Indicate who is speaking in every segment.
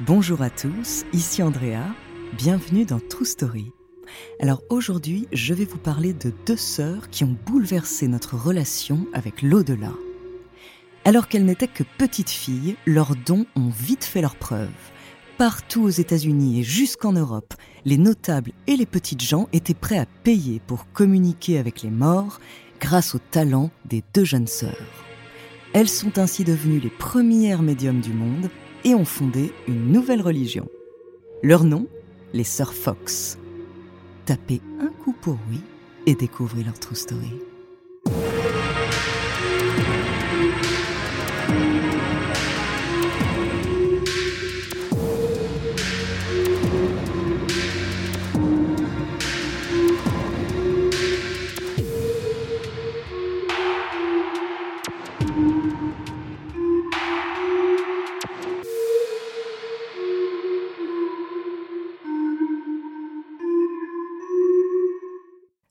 Speaker 1: Bonjour à tous, ici Andrea, bienvenue dans True Story. Alors aujourd'hui, je vais vous parler de deux sœurs qui ont bouleversé notre relation avec l'au-delà. Alors qu'elles n'étaient que petites filles, leurs dons ont vite fait leurs preuves. Partout aux États-Unis et jusqu'en Europe, les notables et les petites gens étaient prêts à payer pour communiquer avec les morts grâce au talent des deux jeunes sœurs. Elles sont ainsi devenues les premières médiums du monde et ont fondé une nouvelle religion. Leur nom, les Sœurs Fox. Tapez un coup pour oui et découvrez leur true story.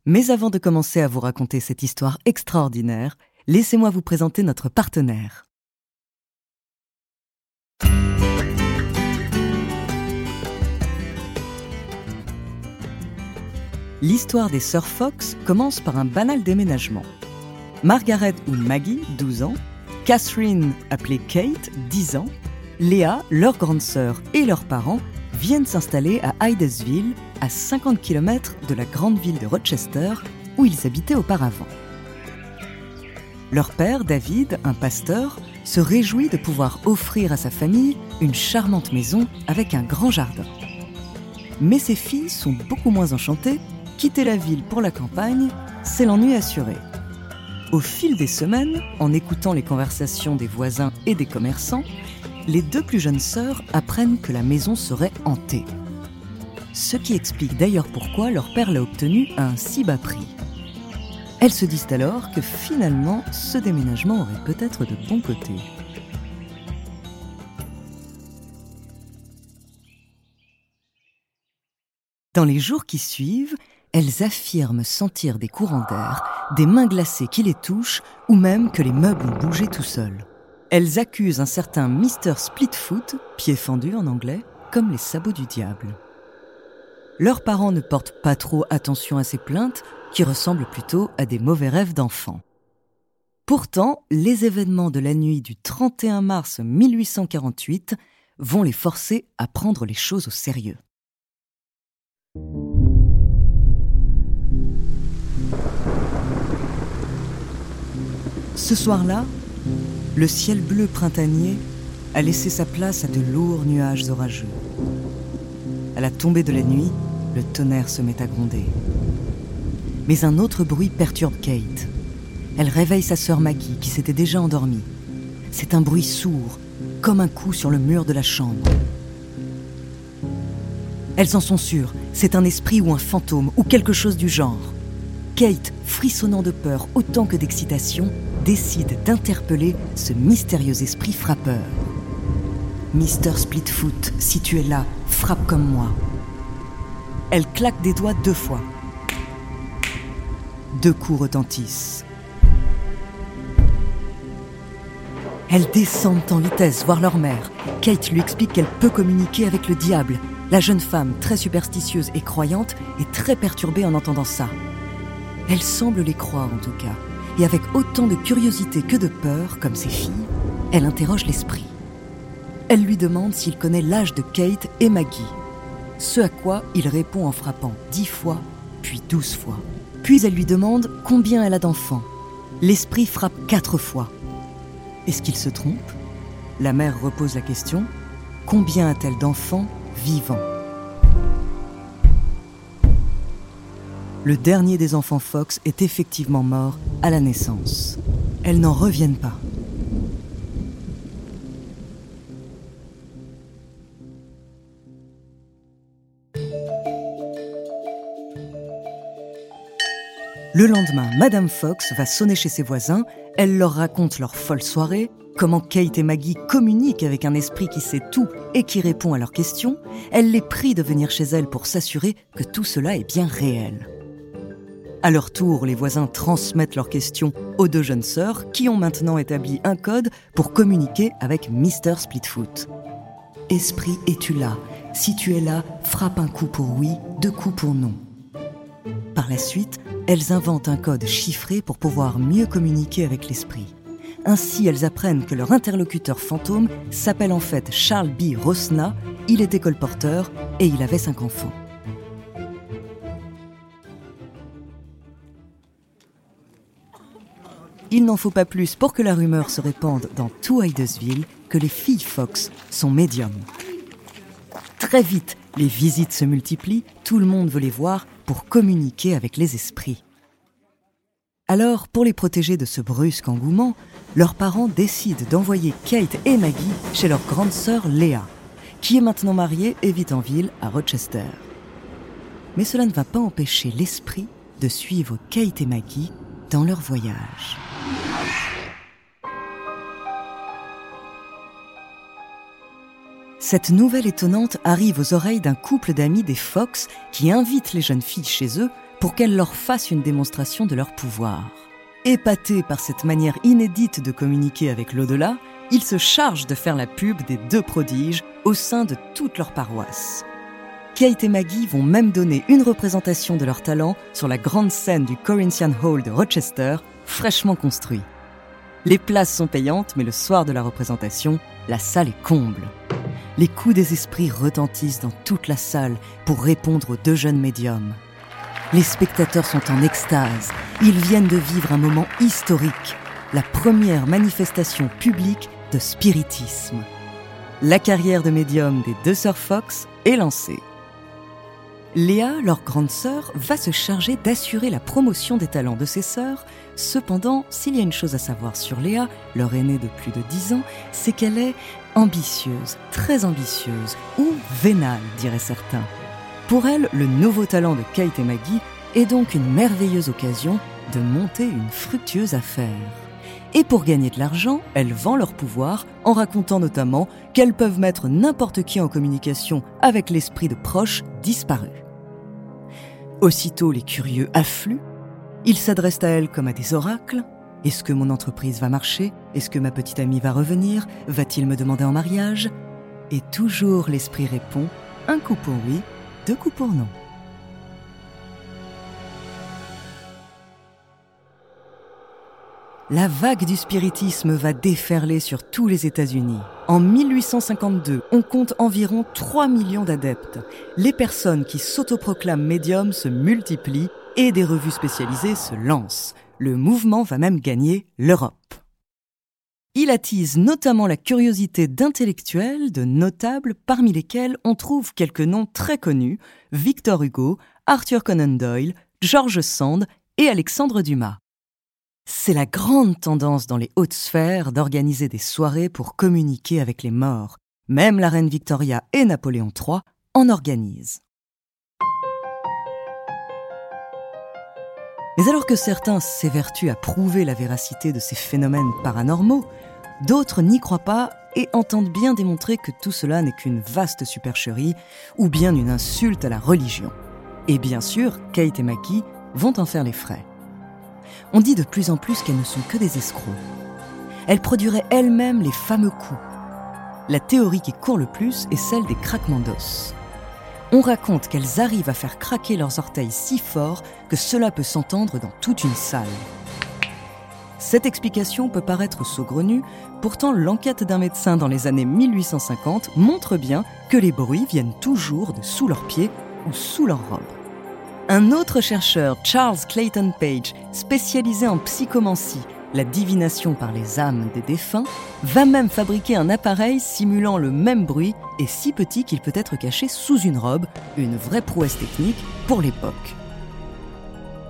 Speaker 1: Mais avant de commencer à vous raconter cette histoire extraordinaire, laissez-moi vous présenter notre partenaire. L'histoire des sœurs Fox commence par un banal déménagement. Margaret ou Maggie, 12 ans, Catherine, appelée Kate, 10 ans, Léa, leur grande sœur et leurs parents viennent s'installer à Hydesville, à 50 km de la grande ville de Rochester, où ils habitaient auparavant. Leur père, David, un pasteur, se réjouit de pouvoir offrir à sa famille une charmante maison avec un grand jardin. Mais ses filles sont beaucoup moins enchantées, quitter la ville pour la campagne, c'est l'ennui assuré. Au fil des semaines, en écoutant les conversations des voisins et des commerçants, les deux plus jeunes sœurs apprennent que la maison serait hantée. Ce qui explique d'ailleurs pourquoi leur père l'a obtenue à un si bas prix. Elles se disent alors que finalement, ce déménagement aurait peut-être de bons côtés. Dans les jours qui suivent, elles affirment sentir des courants d'air, des mains glacées qui les touchent, ou même que les meubles ont bougé tout seuls. Elles accusent un certain Mr. Splitfoot, pied fendu en anglais, comme les sabots du diable. Leurs parents ne portent pas trop attention à ces plaintes, qui ressemblent plutôt à des mauvais rêves d'enfants. Pourtant, les événements de la nuit du 31 mars 1848 vont les forcer à prendre les choses au sérieux. Ce soir-là, le ciel bleu printanier a laissé sa place à de lourds nuages orageux. À la tombée de la nuit, le tonnerre se met à gronder. Mais un autre bruit perturbe Kate. Elle réveille sa sœur Maggie, qui s'était déjà endormie. C'est un bruit sourd, comme un coup sur le mur de la chambre. Elles en sont sûres, c'est un esprit ou un fantôme, ou quelque chose du genre. Kate, frissonnant de peur autant que d'excitation, décide d'interpeller ce mystérieux esprit frappeur. Mister Splitfoot, si tu es là, frappe comme moi. Elle claque des doigts deux fois. Deux coups retentissent. Elles descendent en vitesse voir leur mère. Kate lui explique qu'elle peut communiquer avec le diable. La jeune femme, très superstitieuse et croyante, est très perturbée en entendant ça. Elle semble les croire en tout cas et avec autant de curiosité que de peur, comme ses filles, elle interroge l'esprit. Elle lui demande s'il connaît l'âge de Kate et Maggie, ce à quoi il répond en frappant dix fois, puis douze fois. Puis elle lui demande combien elle a d'enfants. L'esprit frappe quatre fois. Est-ce qu'il se trompe? La mère repose la question. Combien a-t-elle d'enfants vivants? Le dernier des enfants Fox est effectivement mort à la naissance. Elles n'en reviennent pas. Le lendemain, Madame Fox va sonner chez ses voisins, elle leur raconte leur folle soirée, comment Kate et Maggie communiquent avec un esprit qui sait tout et qui répond à leurs questions, elle les prie de venir chez elle pour s'assurer que tout cela est bien réel. À leur tour, les voisins transmettent leurs questions aux deux jeunes sœurs qui ont maintenant établi un code pour communiquer avec Mr. Splitfoot. Esprit, es-tu là? Si tu es là, frappe un coup pour oui, deux coups pour non. Par la suite, elles inventent un code chiffré pour pouvoir mieux communiquer avec l'esprit. Ainsi, elles apprennent que leur interlocuteur fantôme s'appelle en fait Charles B. Rosna, il était colporteur et il avait cinq enfants. Il n'en faut pas plus pour que la rumeur se répande dans tout Hydesville que les filles Fox sont médiums. Très vite, les visites se multiplient, tout le monde veut les voir pour communiquer avec les esprits. Alors, pour les protéger de ce brusque engouement, leurs parents décident d'envoyer Kate et Maggie chez leur grande sœur Léa, qui est maintenant mariée et vit en ville à Rochester. Mais cela ne va pas empêcher l'esprit de suivre Kate et Maggie dans leur voyage. Cette nouvelle étonnante arrive aux oreilles d'un couple d'amis des Fox qui invitent les jeunes filles chez eux pour qu'elles leur fassent une démonstration de leur pouvoir. Épatés par cette manière inédite de communiquer avec l'au-delà, ils se chargent de faire la pub des deux prodiges au sein de toute leur paroisse. Kate et Maggie vont même donner une représentation de leur talent sur la grande scène du Corinthian Hall de Rochester, fraîchement construit. Les places sont payantes, mais le soir de la représentation, la salle est comble. Les coups des esprits retentissent dans toute la salle pour répondre aux deux jeunes médiums. Les spectateurs sont en extase. Ils viennent de vivre un moment historique, la première manifestation publique de spiritisme. La carrière de médium des deux sœurs Fox est lancée. Léa, leur grande sœur, va se charger d'assurer la promotion des talents de ses sœurs. Cependant, s'il y a une chose à savoir sur Léa, leur aînée de plus de 10 ans, c'est qu'elle est ambitieuse, très ambitieuse, ou vénale, diraient certains. Pour elle, le nouveau talent de Kate et Maggie est donc une merveilleuse occasion de monter une fructueuse affaire. Et pour gagner de l'argent, elles vendent leur pouvoir en racontant notamment qu'elles peuvent mettre n'importe qui en communication avec l'esprit de proches disparus. Aussitôt, les curieux affluent. Ils s'adressent à elle comme à des oracles. Est-ce que mon entreprise va marcher? Est-ce que ma petite amie va revenir? Va-t-il me demander en mariage? Et toujours l'esprit répond un coup pour oui, deux coups pour non. La vague du spiritisme va déferler sur tous les États-Unis. En 1852, on compte environ 3 millions d'adeptes. Les personnes qui s'autoproclament médiums se multiplient et des revues spécialisées se lancent. Le mouvement va même gagner l'Europe. Il attise notamment la curiosité d'intellectuels, de notables, parmi lesquels on trouve quelques noms très connus Victor Hugo, Arthur Conan Doyle, George Sand et Alexandre Dumas. C'est la grande tendance dans les hautes sphères d'organiser des soirées pour communiquer avec les morts. Même la reine Victoria et Napoléon III en organisent. Mais alors que certains s'évertuent à prouver la véracité de ces phénomènes paranormaux, d'autres n'y croient pas et entendent bien démontrer que tout cela n'est qu'une vaste supercherie ou bien une insulte à la religion. Et bien sûr, Kate et Mackie vont en faire les frais on dit de plus en plus qu'elles ne sont que des escrocs. Elles produiraient elles-mêmes les fameux coups. La théorie qui court le plus est celle des craquements d'os. On raconte qu'elles arrivent à faire craquer leurs orteils si fort que cela peut s'entendre dans toute une salle. Cette explication peut paraître saugrenue, pourtant l'enquête d'un médecin dans les années 1850 montre bien que les bruits viennent toujours de sous leurs pieds ou sous leur robe. Un autre chercheur, Charles Clayton Page, spécialisé en psychomancie, la divination par les âmes des défunts, va même fabriquer un appareil simulant le même bruit et si petit qu'il peut être caché sous une robe, une vraie prouesse technique pour l'époque.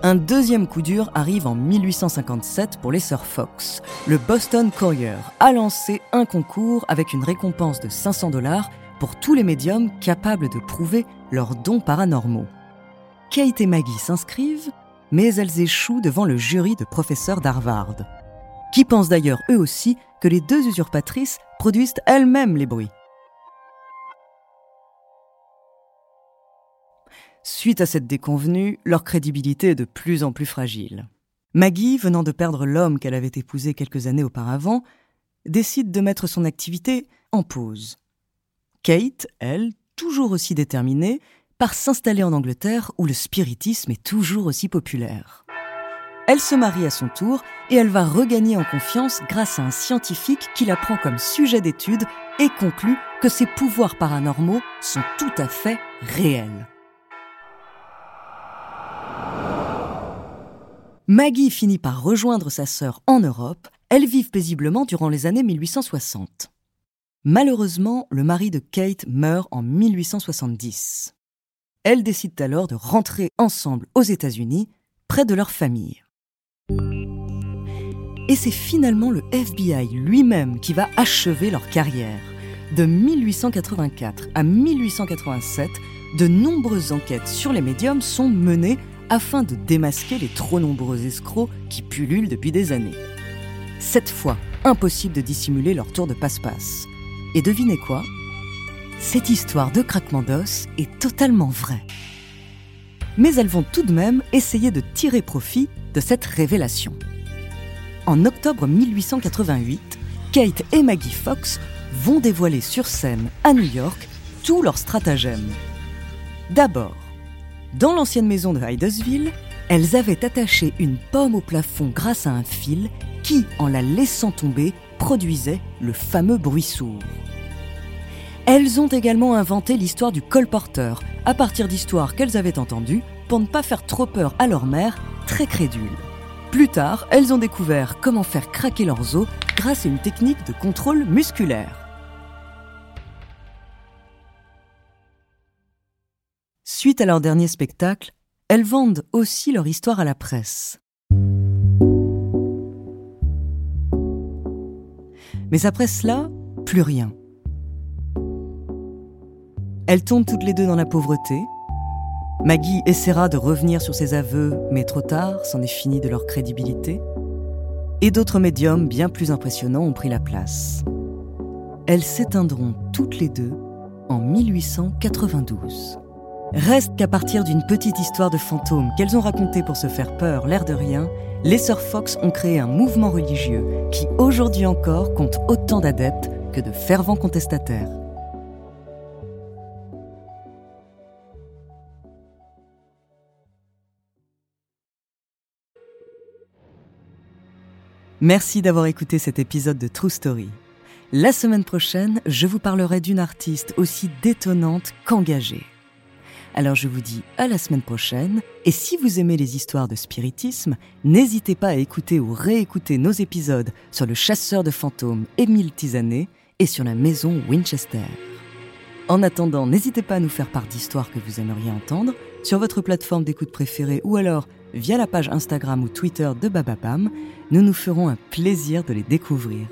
Speaker 1: Un deuxième coup dur arrive en 1857 pour les sœurs Fox. Le Boston Courier a lancé un concours avec une récompense de 500 dollars pour tous les médiums capables de prouver leurs dons paranormaux. Kate et Maggie s'inscrivent, mais elles échouent devant le jury de professeurs d'Harvard, qui pensent d'ailleurs eux aussi que les deux usurpatrices produisent elles-mêmes les bruits? Suite à cette déconvenue, leur crédibilité est de plus en plus fragile. Maggie, venant de perdre l'homme qu'elle avait épousé quelques années auparavant, décide de mettre son activité en pause. Kate, elle, toujours aussi déterminée, part s'installer en Angleterre où le spiritisme est toujours aussi populaire. Elle se marie à son tour et elle va regagner en confiance grâce à un scientifique qui la prend comme sujet d'étude et conclut que ses pouvoirs paranormaux sont tout à fait réels. Maggie finit par rejoindre sa sœur en Europe. Elles vivent paisiblement durant les années 1860. Malheureusement, le mari de Kate meurt en 1870. Elles décident alors de rentrer ensemble aux États-Unis, près de leur famille. Et c'est finalement le FBI lui-même qui va achever leur carrière. De 1884 à 1887, de nombreuses enquêtes sur les médiums sont menées afin de démasquer les trop nombreux escrocs qui pullulent depuis des années. Cette fois, impossible de dissimuler leur tour de passe-passe. Et devinez quoi? Cette histoire de craquement d'os est totalement vraie. Mais elles vont tout de même essayer de tirer profit de cette révélation. En octobre 1888, Kate et Maggie Fox vont dévoiler sur scène à New York tous leurs stratagèmes. D'abord, dans l'ancienne maison de Hydesville, elles avaient attaché une pomme au plafond grâce à un fil qui, en la laissant tomber, produisait le fameux bruit sourd. Elles ont également inventé l'histoire du colporteur, à partir d'histoires qu'elles avaient entendues, pour ne pas faire trop peur à leur mère, très crédule. Plus tard, elles ont découvert comment faire craquer leurs os grâce à une technique de contrôle musculaire. Suite à leur dernier spectacle, elles vendent aussi leur histoire à la presse. Mais après cela, plus rien. Elles tombent toutes les deux dans la pauvreté. Maggie essaiera de revenir sur ses aveux, mais trop tard, c'en est fini de leur crédibilité. Et d'autres médiums bien plus impressionnants ont pris la place. Elles s'éteindront toutes les deux en 1892. Reste qu'à partir d'une petite histoire de fantômes qu'elles ont racontée pour se faire peur, l'air de rien, les sœurs Fox ont créé un mouvement religieux qui aujourd'hui encore compte autant d'adeptes que de fervents contestataires. Merci d'avoir écouté cet épisode de True Story. La semaine prochaine, je vous parlerai d'une artiste aussi détonnante qu'engagée. Alors je vous dis à la semaine prochaine, et si vous aimez les histoires de spiritisme, n'hésitez pas à écouter ou réécouter nos épisodes sur le chasseur de fantômes Émile Tisanet et sur la maison Winchester. En attendant, n'hésitez pas à nous faire part d'histoires que vous aimeriez entendre sur votre plateforme d'écoute préférée ou alors via la page Instagram ou Twitter de Bababam. Nous nous ferons un plaisir de les découvrir.